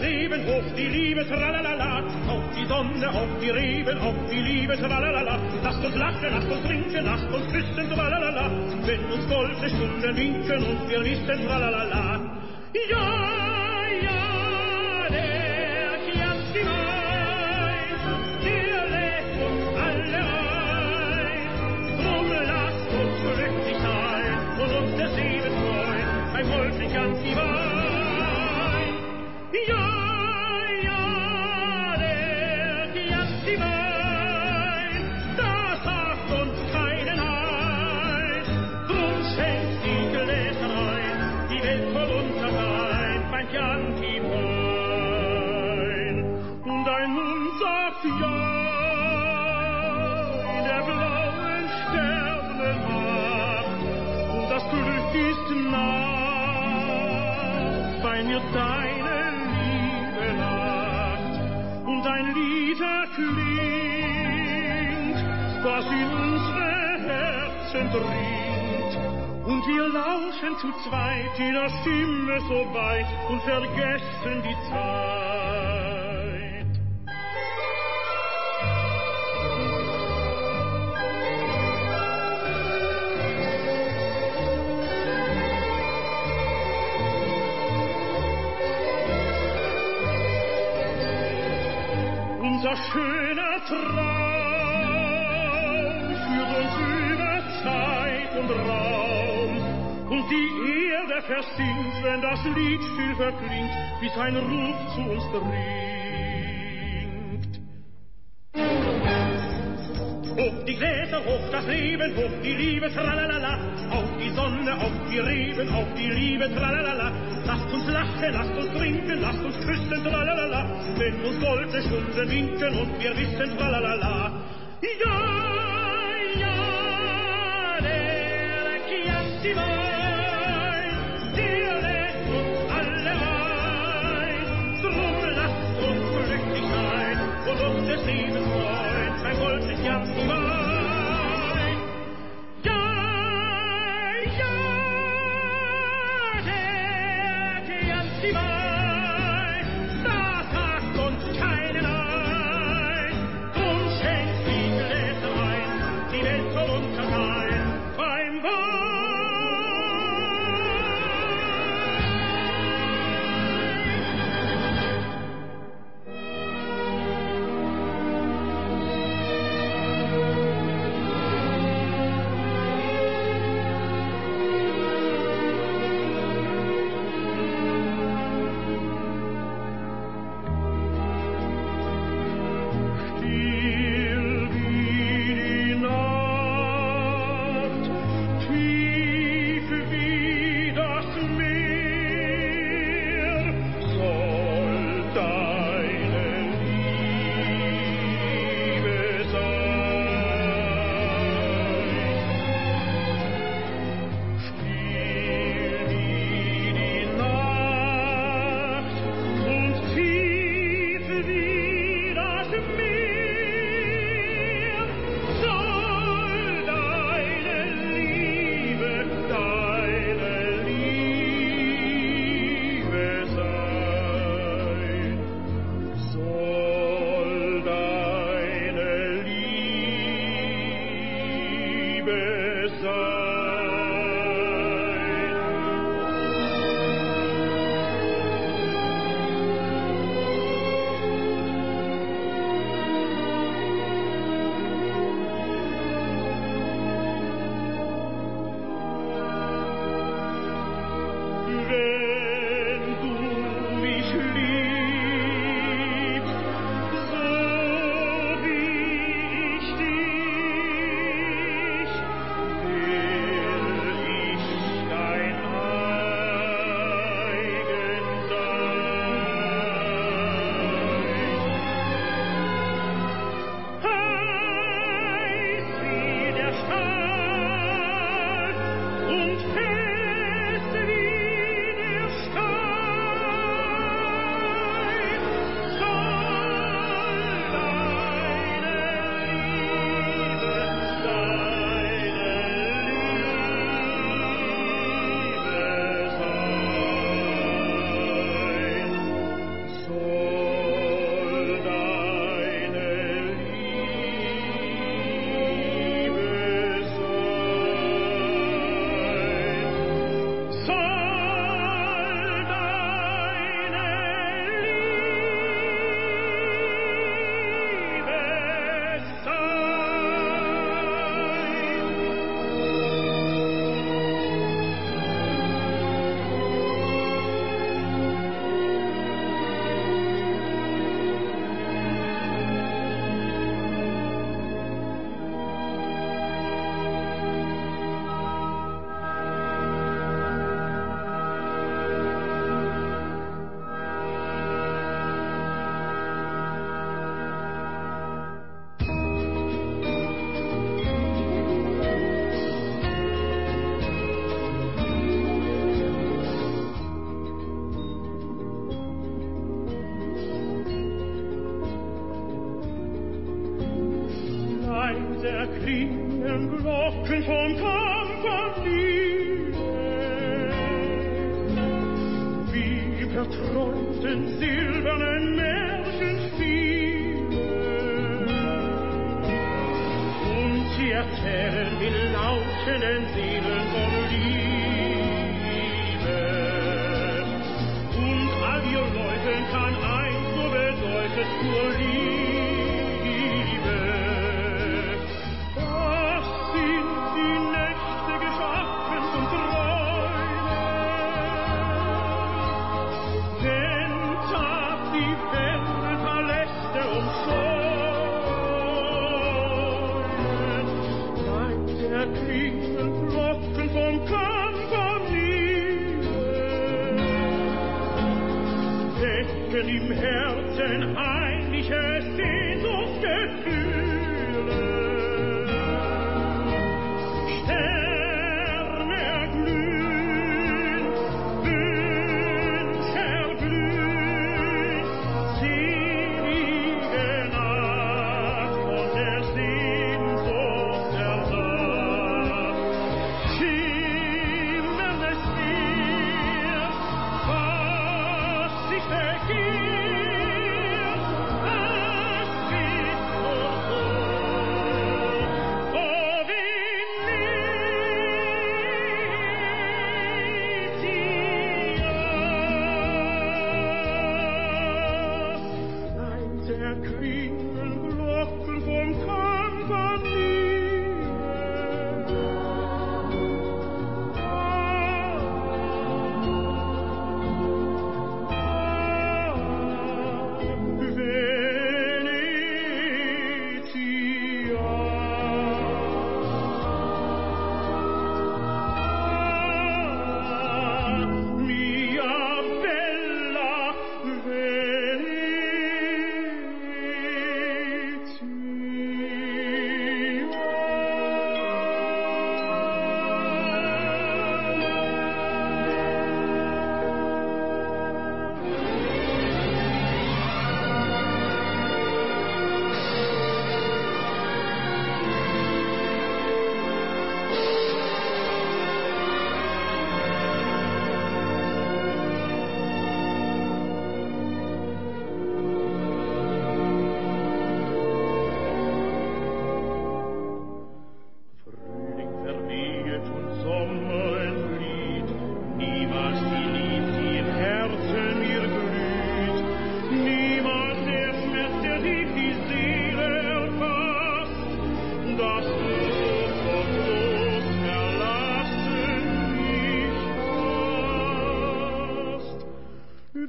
Leben hoch die Liebe, tralalala, auf die Sonne, auf die Reben, auf die Liebe, tralalala, lasst uns lachen, lasst uns trinken, lasst uns küssen, tralalala, wenn uns goldene Stunden winken und wir wissen, tralalala, ja! zu zweit in der Stimme so weit und vergessen die Zeit. Unser schöner Traum Die Erde versinkt, wenn das Lied still verklingt, bis ein Ruf zu uns dringt. Hoch die Gläser, hoch das Leben, hoch die Liebe, tralalala. Auf die Sonne, auf die Reben, auf die Liebe, tralalala. Lasst uns lachen, lasst uns trinken, lasst uns küssen, tralalala. Wenn uns goldene Stunden winken und wir wissen, tralalala. ¡Suscríbete al canal! Gold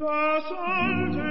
das alte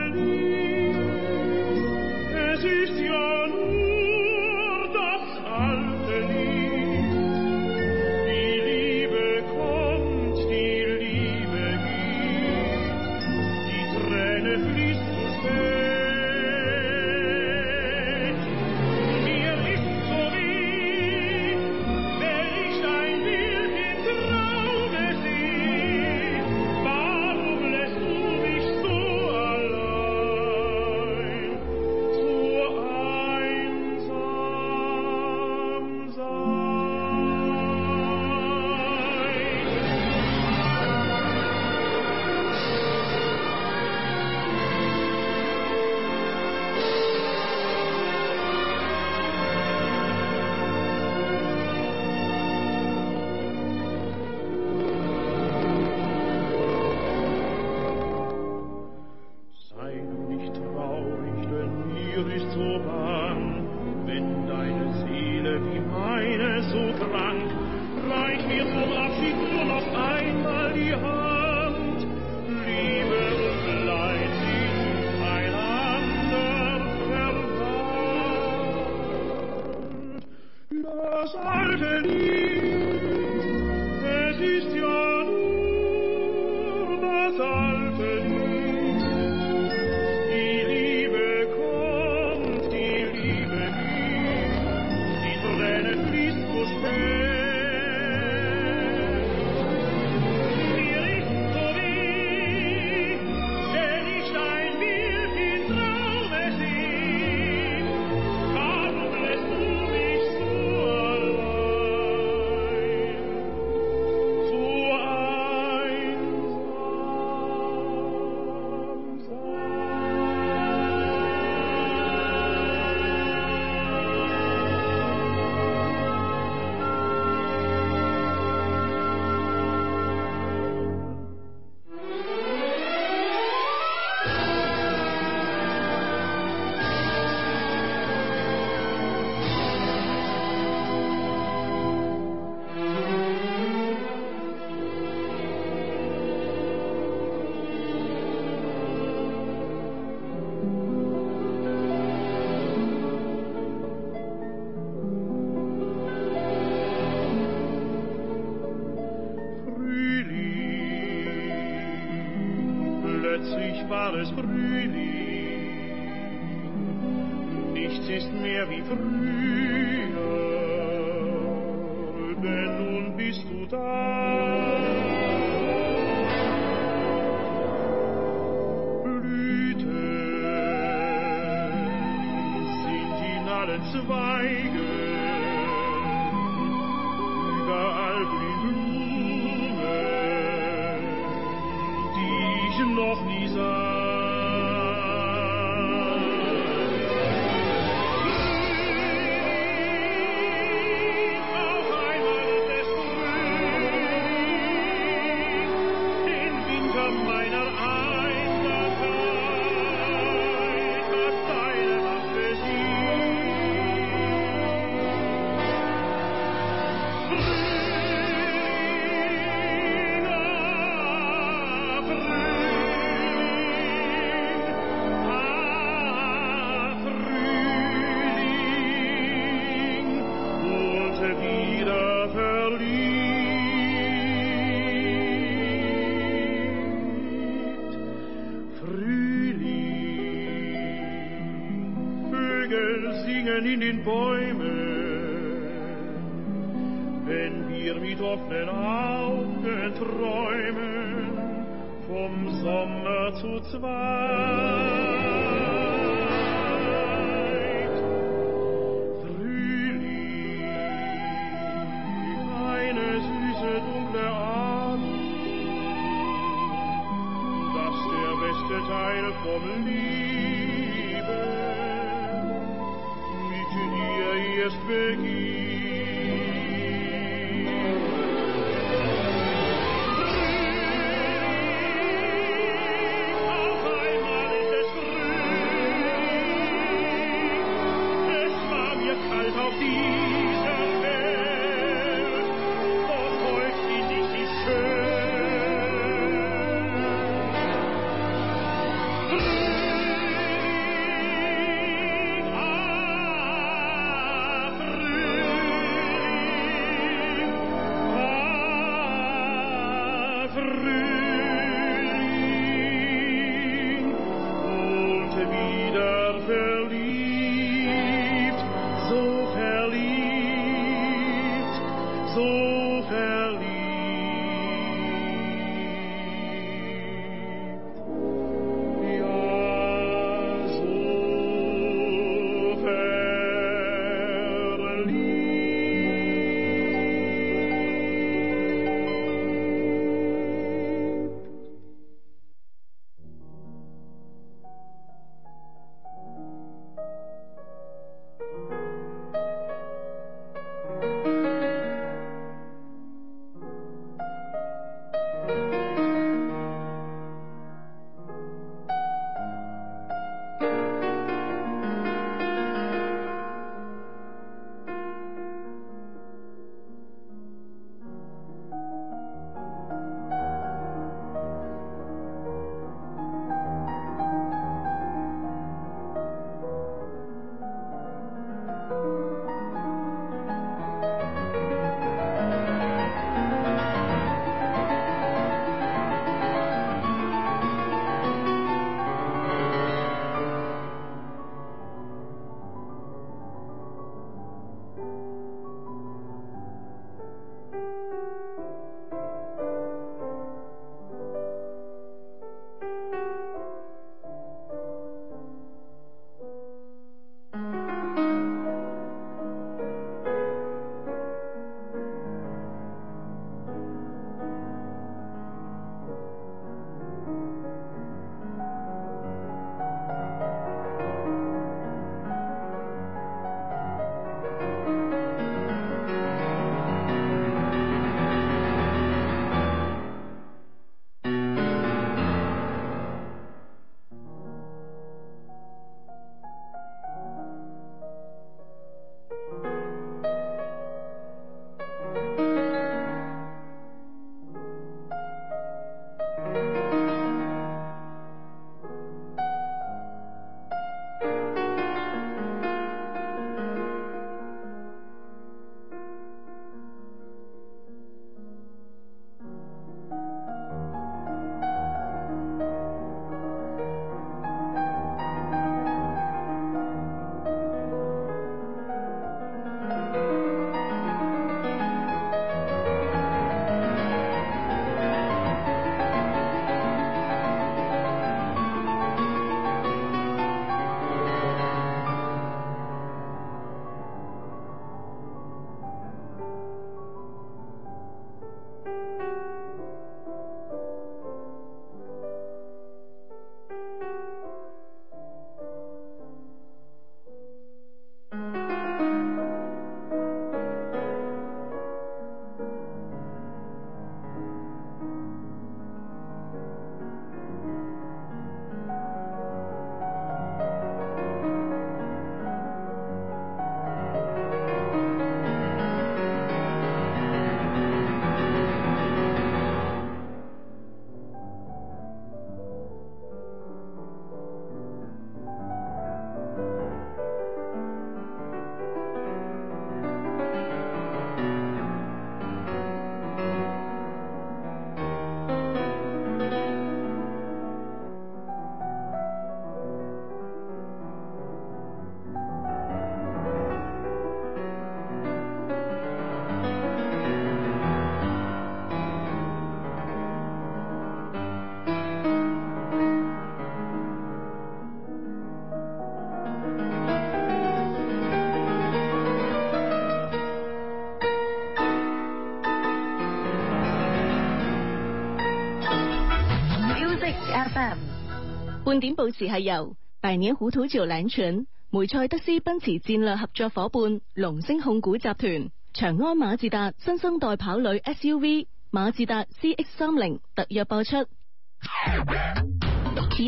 半点报时系由大鸟虎土桥领串，梅赛德斯奔驰战略合作伙伴龙星控股集团、长安马自达新生代跑女 SUV 马自达 CX 三零特约播出。二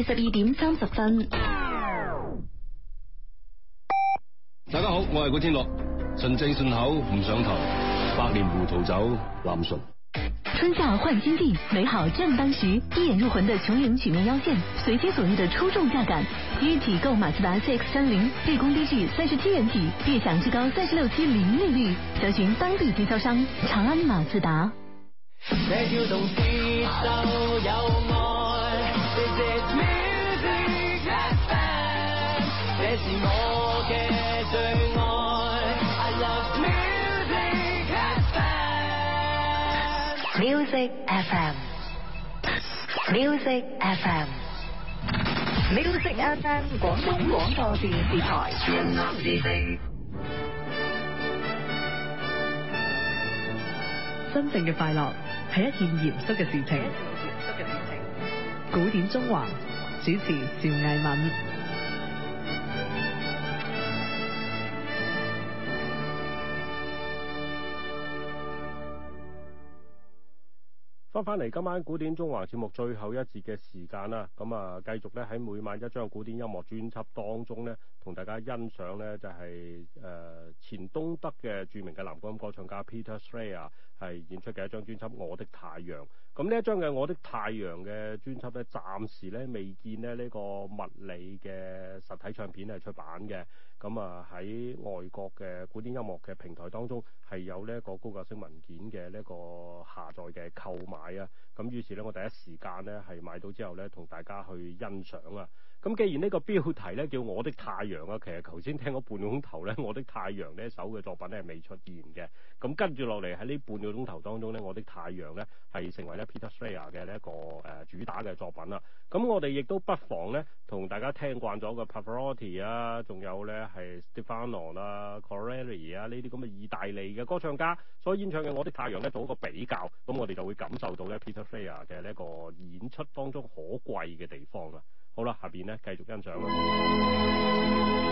十二点三十分，大家好，我系古天乐，纯正顺口唔上头，百年胡桃酒，林顺。春夏换新季，美好正当时。一眼入魂的穹顶曲面腰线，随心所欲的出众价感。一起购马自达 CX 三零，最低至三十七元起，月享至高三十六期零利率。详询当地经销商长安马自达。Music FM，Music FM，Music FM，广东广播电视台全新真正嘅快乐系一件严肃嘅事情。古典中华，主持赵艺敏。翻返嚟今晚古典中华节目最后一节嘅时间啦，咁啊继续咧喺每晚一张古典音乐专辑当中咧，同大家欣赏咧就系诶前东德嘅著名嘅男高音歌唱家 Peter Schreier 系演出嘅一张专辑《我的太阳》。咁呢一张嘅《我的太阳》嘅专辑咧，暂时咧未见咧呢个物理嘅实体唱片系出版嘅。咁啊喺外國嘅古典音樂嘅平台當中係有呢一個高價式文件嘅呢個下載嘅購買啊，咁於是咧我第一時間咧係買到之後咧同大家去欣賞啊。咁既然呢個標題咧叫《我的太陽》啊，其實頭先聽嗰半個鐘頭咧，《我的太陽》呢一首嘅作品咧係未出現嘅。咁跟住落嚟喺呢半個鐘頭當中咧，《我的太陽》咧係成為咧 Peter Fayer 嘅呢一個誒主打嘅作品啦。咁我哋亦都不妨咧同大家聽慣咗嘅 Pavarotti 啊，仲有咧係 Stefano 啦、Corelli 啊呢啲咁嘅意大利嘅歌唱家所演唱嘅《我的太陽》咧做一個比較，咁我哋就會感受到咧 Peter Fayer 嘅呢一個演出當中可貴嘅地方啦。好啦，下边咧繼續欣啦。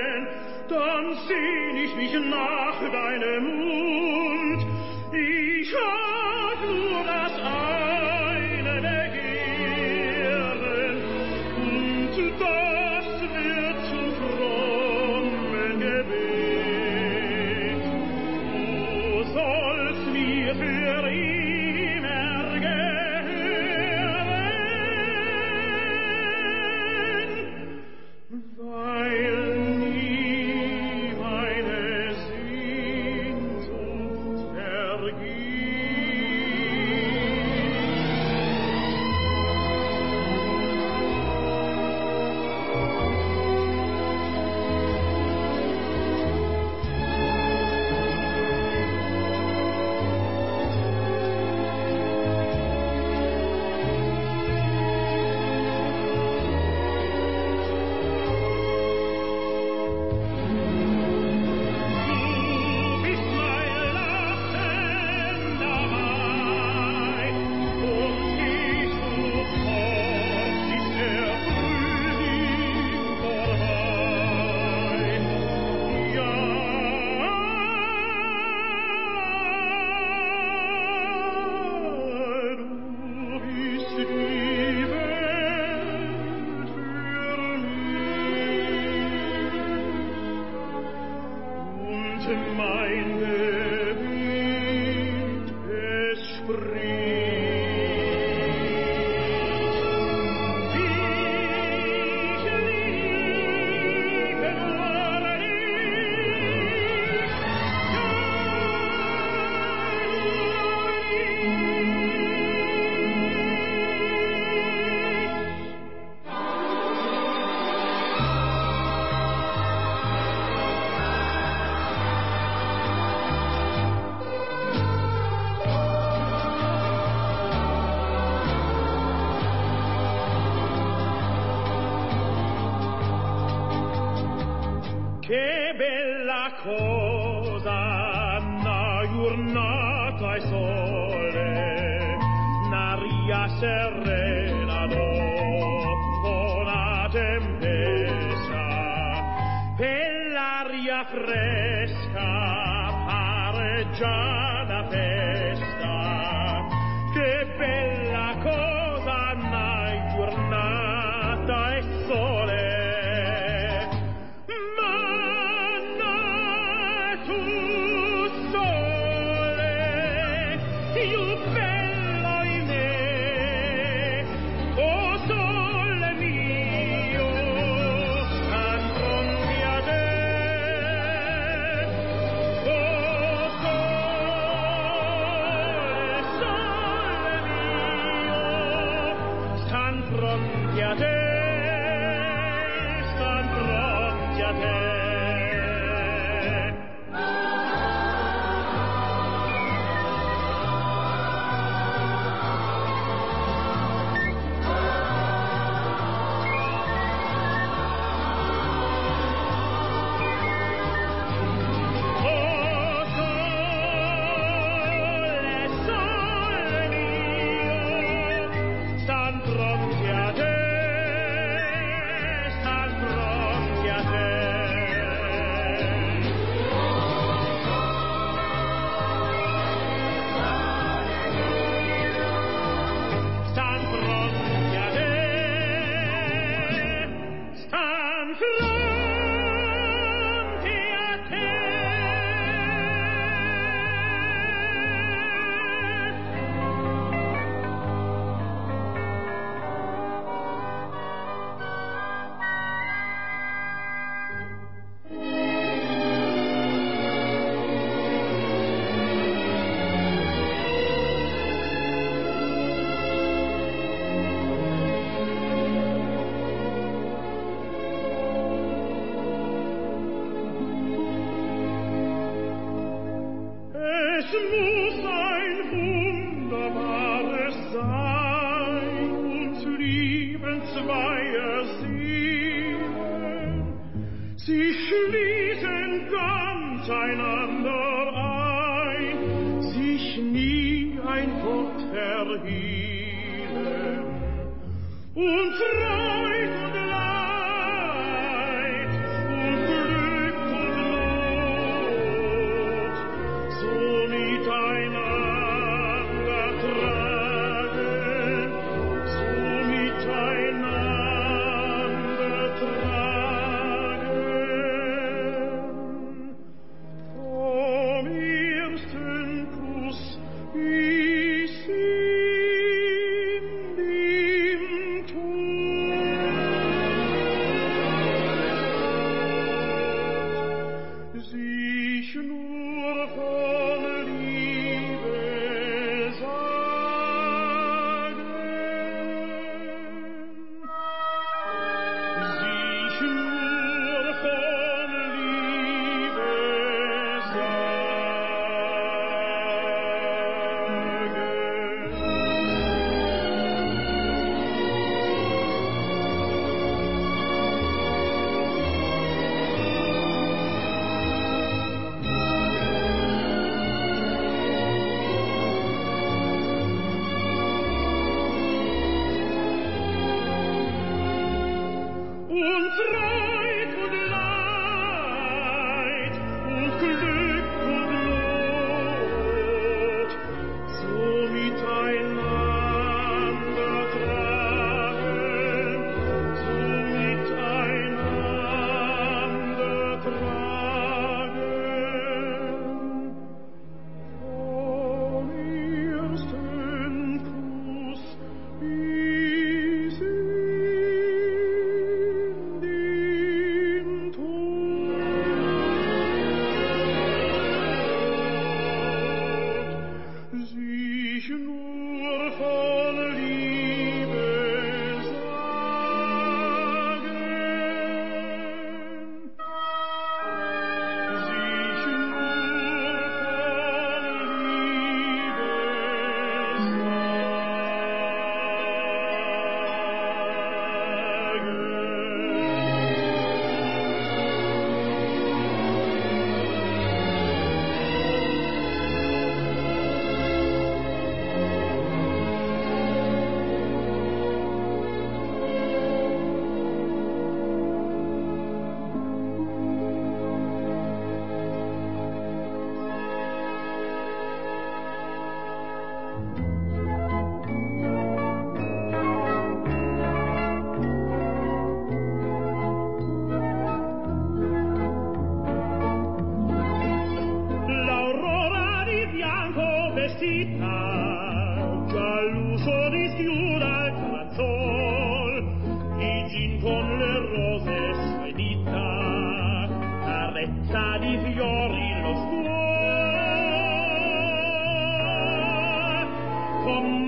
sehn ich mich nach deinem Mut. zweier Seelen. Sie schließen ganz einander ein, sich nie ein Wort verhehlen. Und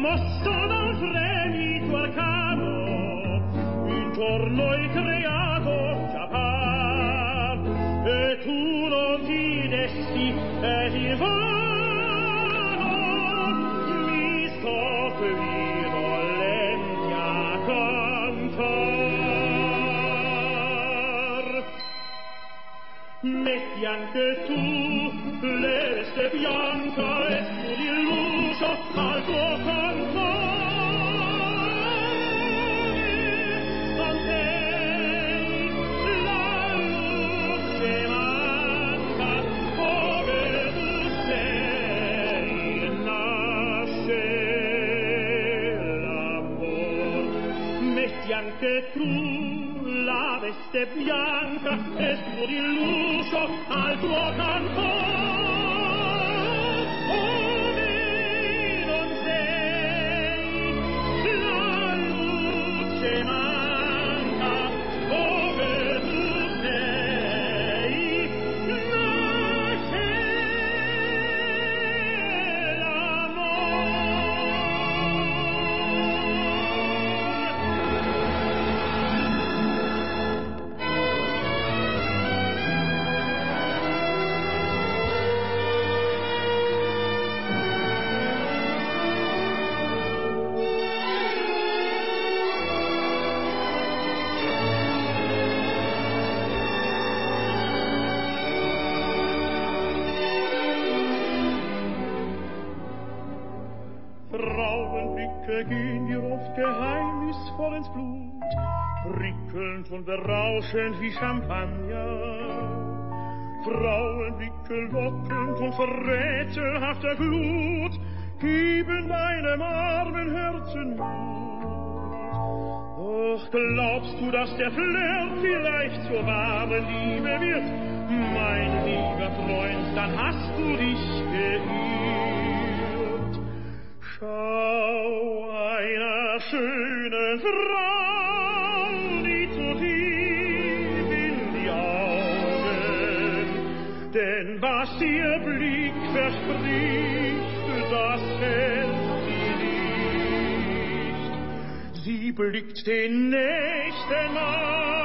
Mosto non fremi tu al capo, un giorno il creato ciapà, e tu non fidesti, ed il vado mi soffri volenti a cantar. Metti anche tu l'eres de pianta e di luce bianca, es tu illuso al tu canto Tage gehen wir oft geheimnisvoll ins Blut, prickelnd und berauschend wie Champagner. Frauenwickel lockend und verrätelhafter Glut, geben deinem armen Herzen Mut. Doch glaubst du, dass der Flirt vielleicht zur wahren Liebe wird? Mein lieber Freund, dann hast du dich geirrt. Schau schönen Frau, die zu tief in die Augen, denn was ihr Blick verspricht, das hält sie nicht. Sie blickt den Nächsten an,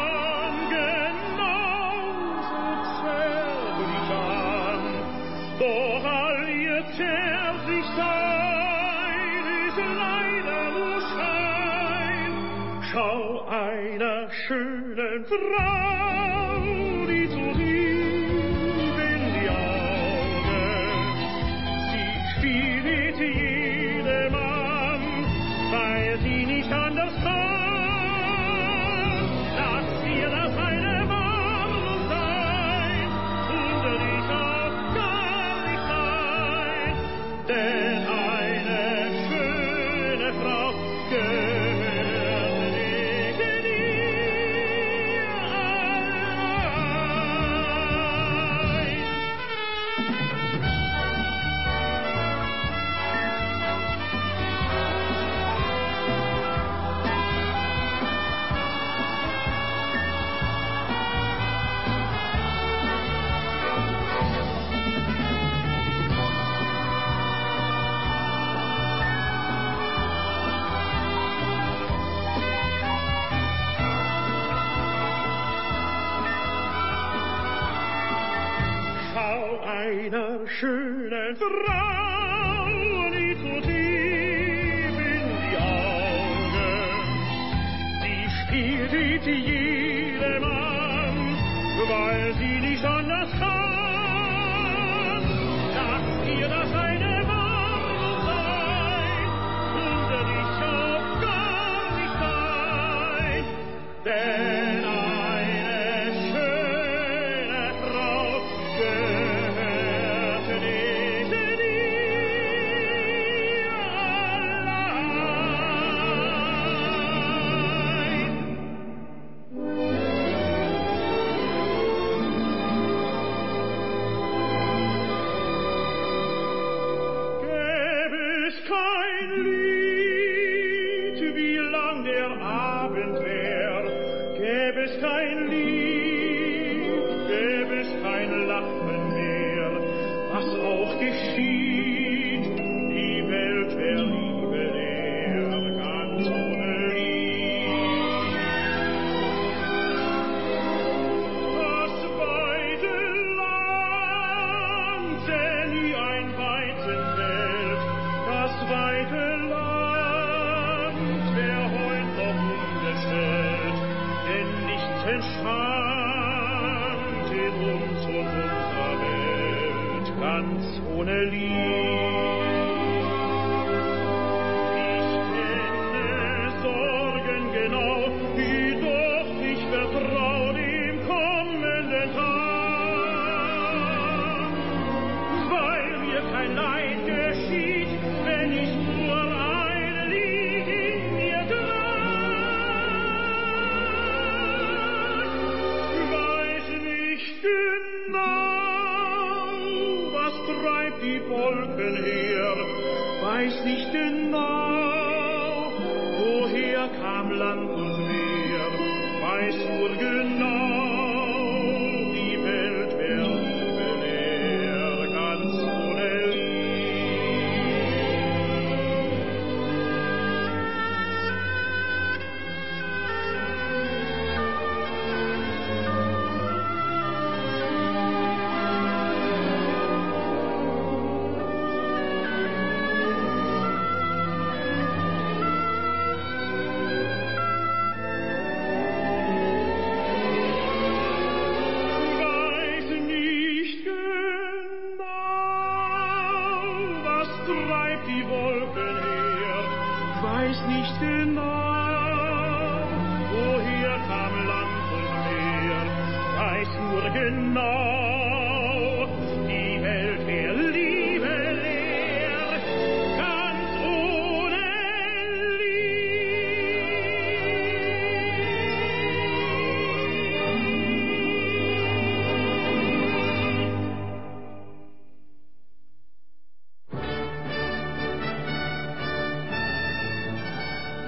schönen Frauen ist so tief in die Augen. die spielt die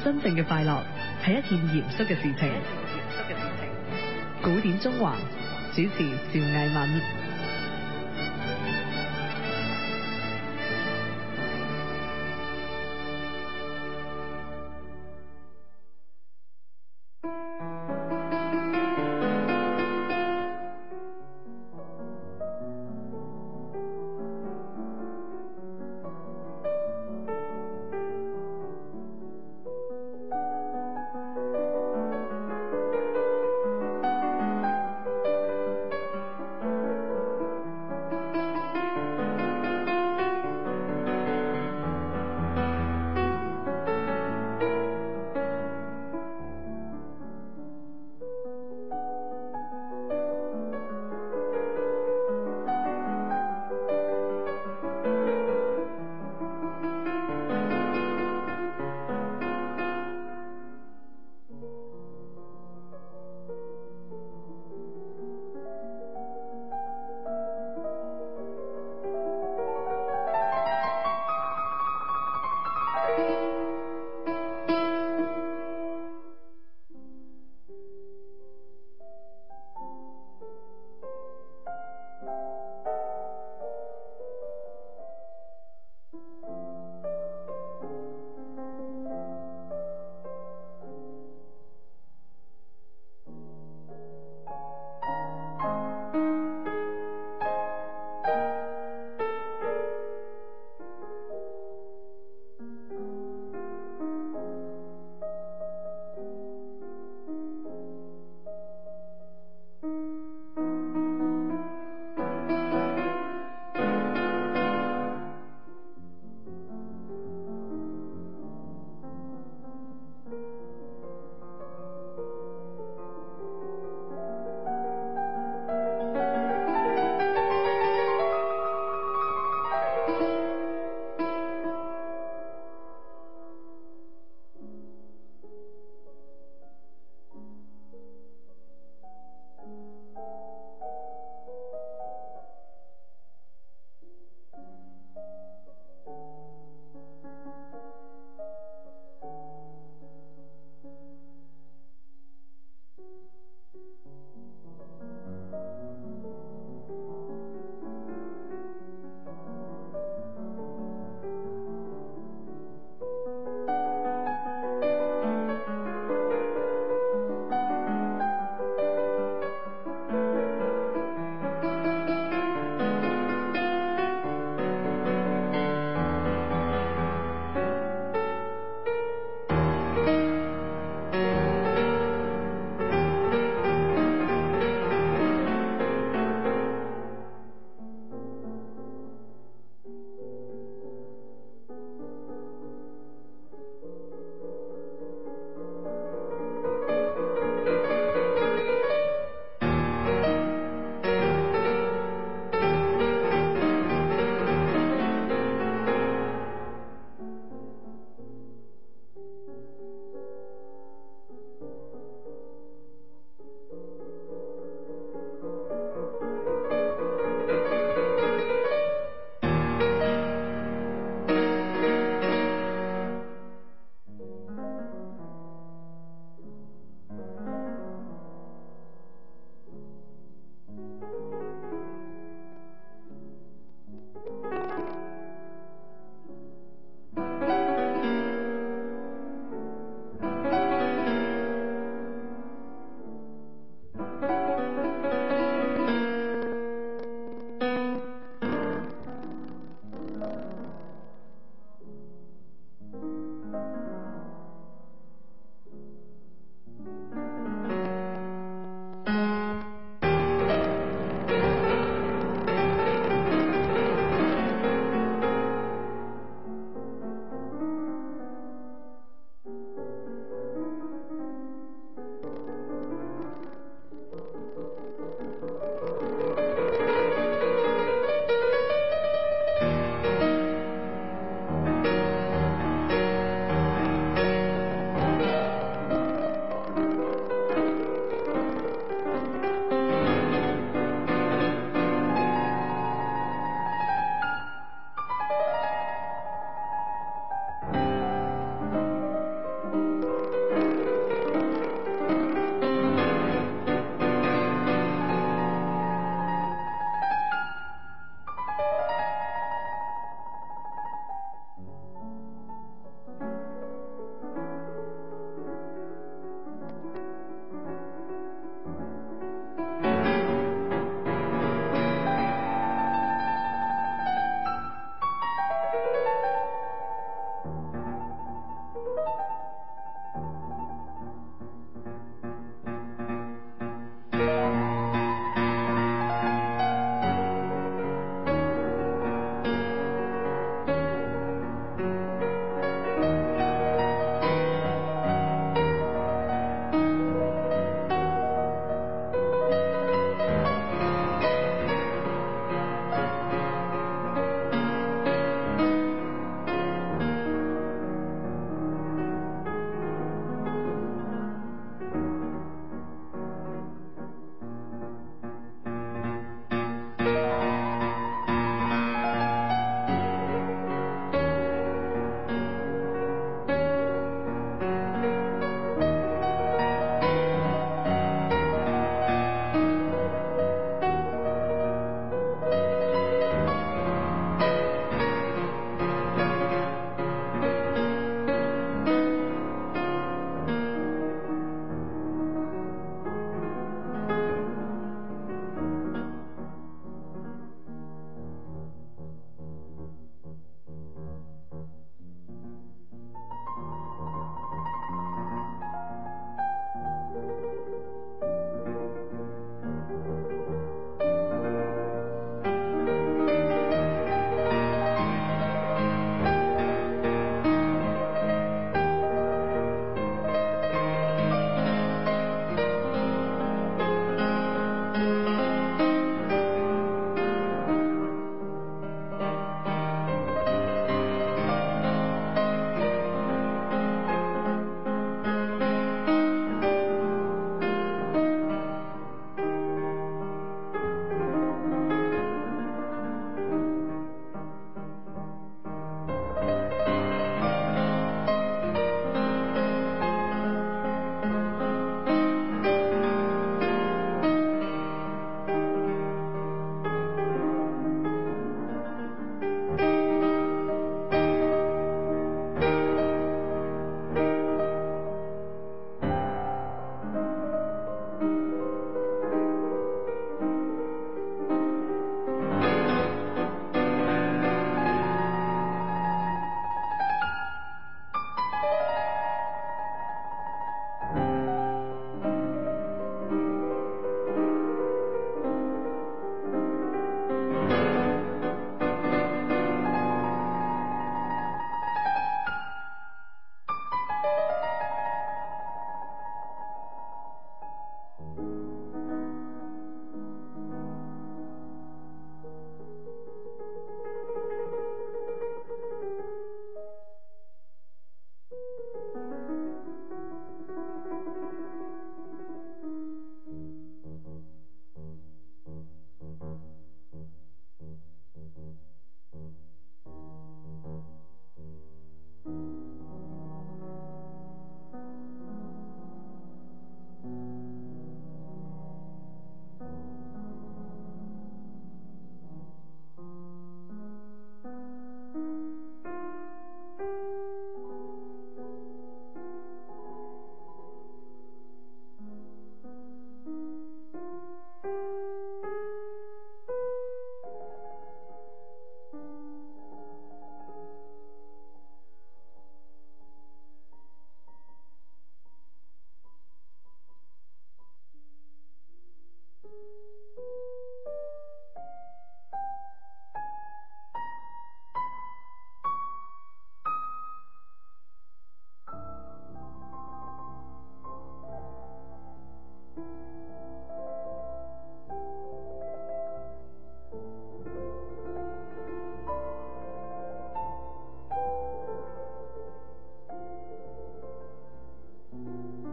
真正嘅快乐系一件严肃嘅事情。古典中华。主持：赵艺敏。